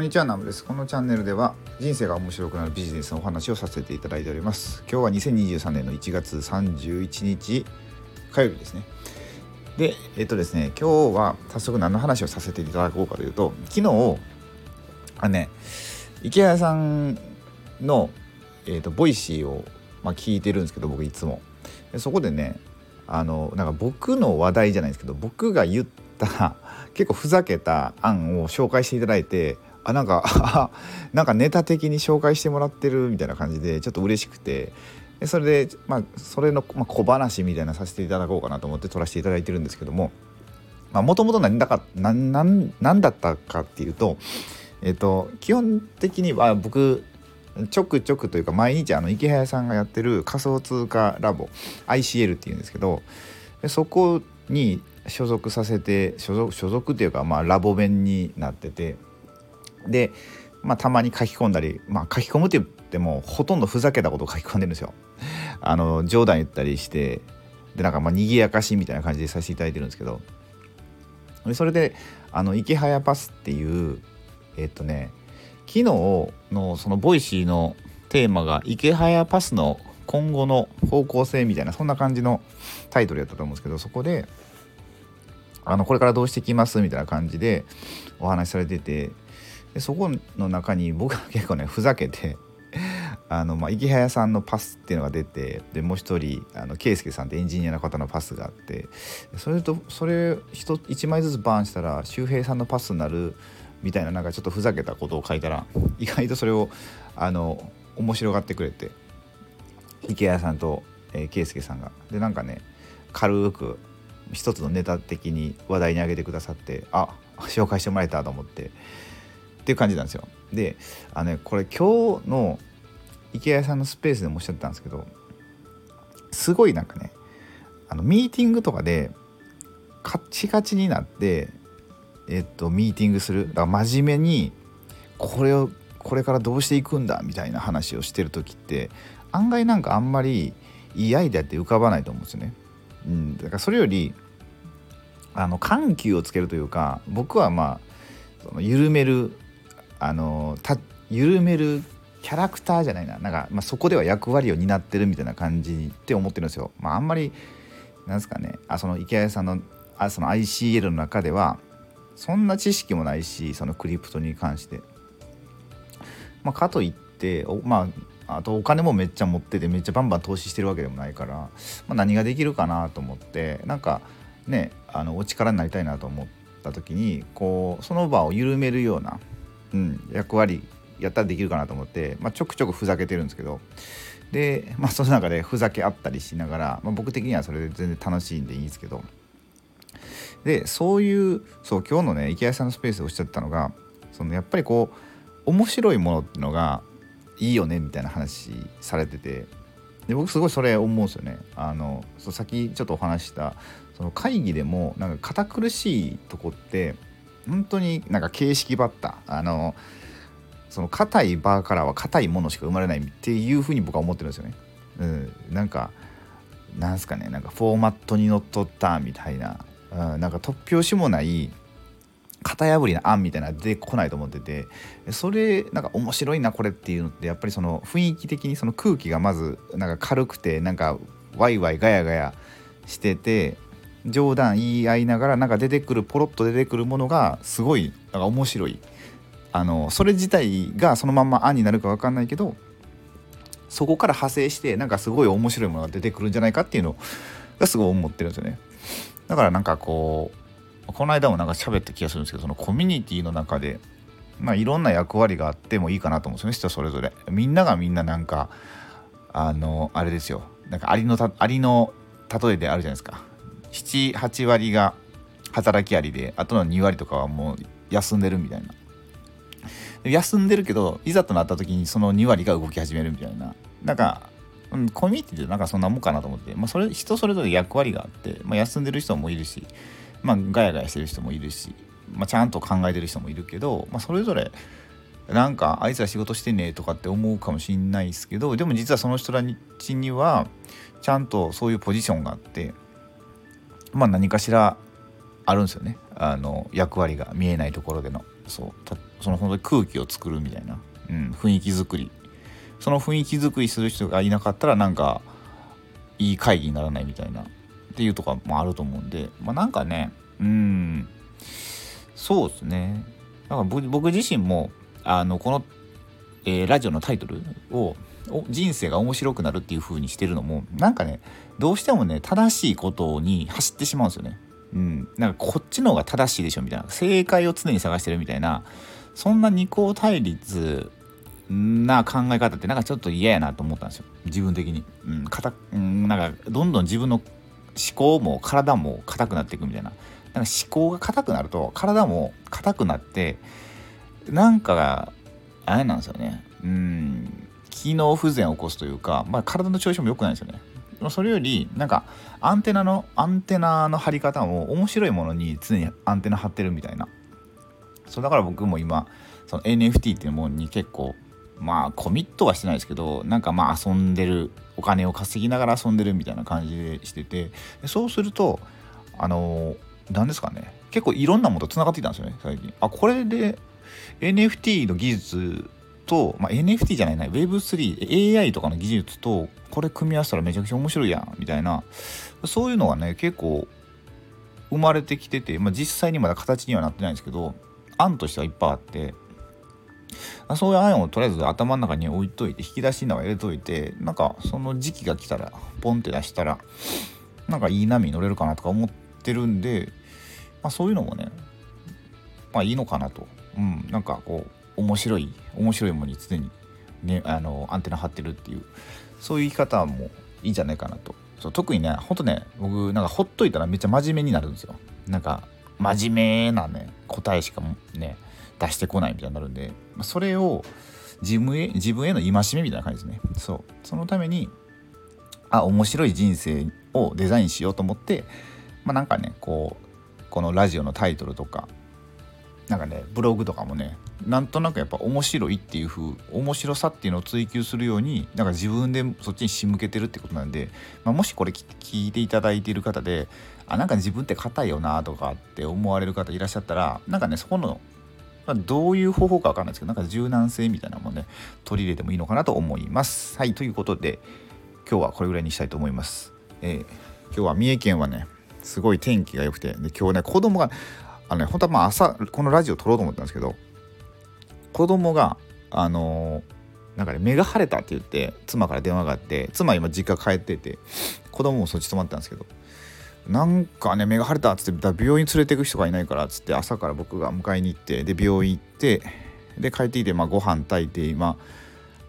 こんにちはナムです。このチャンネルでは人生が面白くなるビジネスのお話をさせていただいております。今日は2023年の1月31日火曜日ですね。でえっとですね今日は早速何の話をさせていただこうかというと昨日あねイケハヤさんの、えーと、 Voicy を、まあ、聞いてるんですけど僕いつも。でそこでねあのなんか僕の話題じゃないですけど僕が言った結構ふざけた案を紹介していただいてあなんか なんかネタ的に紹介してもらってるみたいな感じでちょっと嬉しくて。でそれでまあそれの、小話みたいなさせていただこうかなと思って撮らせていただいてるんですけども。もともと何だか何だったかっていうとえっ、と基本的には僕ちょくちょくというか毎日あの池早さんがやってる仮想通貨ラボ ICL っていうんですけどそこに所属させて所属所属っていうかまあラボメンになってて。で、まあ、たまに書き込んだり、まあ、書き込むって言ってもほとんどふざけたことを書き込んでるんですよ。あの冗談言ったりしてでなんかまあ賑やかしみたいな感じでさせていただいてるんですけどそれであのイケハヤパスっていうえっとね昨日のその Voicy のテーマが池早パスの今後の方向性みたいなそんな感じのタイトルやったと思うんですけどそこであのこれからどうしてきますみたいな感じでお話しされててでそこの中に僕は結構ねふざけて あのまあ池早さんのパスっていうのが出てでもう一人あの圭介さんってエンジニアの方のパスがあってそれとそれ 1, 枚ずつバーンしたら周平さんのパスになるみたいななんかちょっとふざけたことを書いたら意外とそれをあの面白がってくれて池谷さんと、えー、圭介さんが。でなんかね軽く一つのネタ的に話題に上げてくださってあ紹介してもらえたと思ってっていう感じなんですよ。であのねこれ今日の池谷さんのスペースでもおっしゃってたんですけどすごいなんかねあのミーティングとかでカッチカチになってえっと、ミーティングする。だから真面目にこれをこれからどうしていくんだ？みたいな話をしてる時って案外なんかあんまりいいアイデアって浮かばないと思うんですよね。うん、だからそれよりあの緩急をつけるというか僕はまあその緩めるあのた緩めるキャラクターじゃないななんか、まあ、そこでは役割を担ってるみたいな感じって思ってるんですよ。まあ、あんまりなんですかねあその池谷さんのあその ICL の中ではそんな知識もないしそのクリプトに関して。まあ、かといってまああとお金もめっちゃ持っててめっちゃバンバン投資してるわけでもないから、まあ、何ができるかなと思ってなんかねあのお力になりたいなと思った時にこうその場を緩めるような、うん、役割やったらできるかなと思って、まあ、ちょくちょくふざけてるんですけど。で、まあ、その中でふざけ合ったりしながら、まあ、僕的にはそれで全然楽しいんでいいんですけど。でそういうそう今日のね池谷さんのスペースでおっしゃったのがそのやっぱりこう面白いものっていうのがいいよねみたいな話されてて。で僕すごいそれ思うんですよね。あのそうさっきちょっとお話したその会議でもなんか堅苦しいとこって本当になんか形式ばったあのその硬い場からは硬いものしか生まれないっていうふうに僕は思ってるんですよね。うん、なんかなんすかねなんかフォーマットにのっとったみたいな。うん、なんか突拍子もない型破りな案みたいな出てこないと思ってて。それなんか面白いなこれっていうのってやっぱりその雰囲気的にその空気がまずなんか軽くてなんかワイワイガヤガヤしてて冗談言い合いながらなんか出てくるポロッと出てくるものがすごいなんか面白い。あのそれ自体がそのまんま案になるか分かんないけどそこから派生してなんかすごい面白いものが出てくるんじゃないかっていうのがすごい思ってるんですよね。だからなんかこうこの間もなんか喋った気がするんですけどそのコミュニティの中でまあいろんな役割があってもいいかなと思うんですよね人それぞれ。みんながみんななんかあのあれですよ。なんかアリのたアリの例えであるじゃないですか。78割が働きアリであとの2割とかはもう休んでるみたいな。休んでるけどいざとなった時にその2割が動き始めるみたいな。なんかうん、コミュニティってなんかそんなもんかなと思って、まあ、それ人それぞれ役割があって、まあ、休んでる人もいるし、まあ、ガヤガヤしてる人もいるし、まあ、ちゃんと考えてる人もいるけど、まあ、それぞれなんかあいつら仕事してねとかって思うかもしんないですけどでも実はその人たちにはちゃんとそういうポジションがあってまあ何かしらあるんですよね。あの役割が見えないところでの。そう。その本当に空気を作るみたいな、うん、雰囲気作り。その雰囲気作りする人がいなかったらなんかいい会議にならないみたいな。っていうとかもあると思うんで。まあなんかねうん。そうですね。だから僕自身もあのこの、えー、ラジオのタイトルを人生が面白くなるっていう風にしてるのもなんかねどうしてもね正しいことに走ってしまうんですよね。うん、なんかこっちの方が正しいでしょみたいな。正解を常に探してるみたいなそんな二項対立な考え方ってなんかちょっと嫌やなと思ったんですよ。自分的に、うん、かたうん、なんかどんどん自分の思考も体も硬くなっていくみたいな。なんか思考が硬くなると体も硬くなってなんかあれなんですよね。うん。機能不全を起こすというか、まあ、体の調子も良くないですよね。それよりなんかアンテナのアンテナの張り方も面白いものに常にアンテナ張ってるみたいな。そうだから僕も今その NFT っていうものに結構まあコミットはしてないですけどなんかまあ遊んでるお金を稼ぎながら遊んでるみたいな感じでしててそうするとあの何ですかね。結構いろんなものとつながっていたんですよね最近。あこれで NFT の技術と、まあ、NFT じゃないな Web3AI とかの技術とこれ組み合わせたらめちゃくちゃ面白いやんみたいな。そういうのがね結構生まれてきてて、まあ、実際にまだ形にはなってないんですけど案としてはいっぱいあって。そういう案をとりあえず頭の中に置いといて引き出しの中入れといてなんかその時期が来たらポンって出したらなんかいい波に乗れるかなとか思ってるんで、まあ、そういうのもねまあいいのかなと、うん、なんかこう面白い面白いものに常に、ね、あのアンテナ張ってるっていうそういう生き方もいいんじゃないかなと。そう特にねほんとね僕なんかほっといたらめっちゃ真面目になるんですよ。なんか真面目なね答えしかね出してこないみたいになるんでそれを自分へ自分への戒めみたいな感じですね。そう。そのためにあ面白い人生をデザインしようと思ってまあなんかねこうこのラジオのタイトルとかなんかねブログとかもねなんとなくやっぱ面白いっていう風面白さっていうのを追求するようになんか自分でそっちに仕向けてるってことなんで、まあ、もしこれ聞いていただいている方であなんか自分って硬いよなとかって思われる方いらっしゃったらなんかねそこの、まあ、どういう方法か分かんないですけどなんか柔軟性みたいなもんね取り入れてもいいのかなと思います。はいということで今日はこれぐらいにしたいと思います。えー、今日は三重県はねすごい天気が良くてで今日ね子供があのね、本当はまあ朝、このラジオ撮ろうと思ったんですけど、子供が、あのー、なんかね、目が腫れたって言って、妻から電話があって、妻今実家帰ってて、子供もそっち泊まったんですけど、なんかね、目が腫れたっつって、病院連れてく人がいないからっつって、朝から僕が迎えに行って、で、病院行って、で、帰ってきて、まあ、ご飯炊いて、今、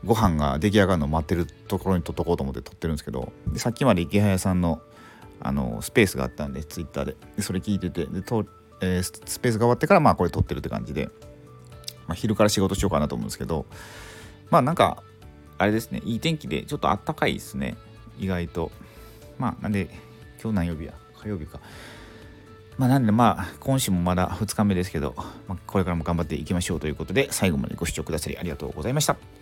ご飯が出来上がるのを待ってるところに撮っとこうと思って撮ってるんですけど、でさっきまで池早さんのあのスペースがあったんで、ツイッターで、でそれ聞いてて、で、えー、スペースが終わってからまあこれ撮ってるって感じで、まあ、昼から仕事しようかなと思うんですけどまあなんかあれですねいい天気でちょっとあったかいですね意外とまあなんで今日何曜日や火曜日かまあなんでまあ今週もまだ2日目ですけど、まあ、これからも頑張っていきましょうということで最後までご視聴くださりありがとうございました。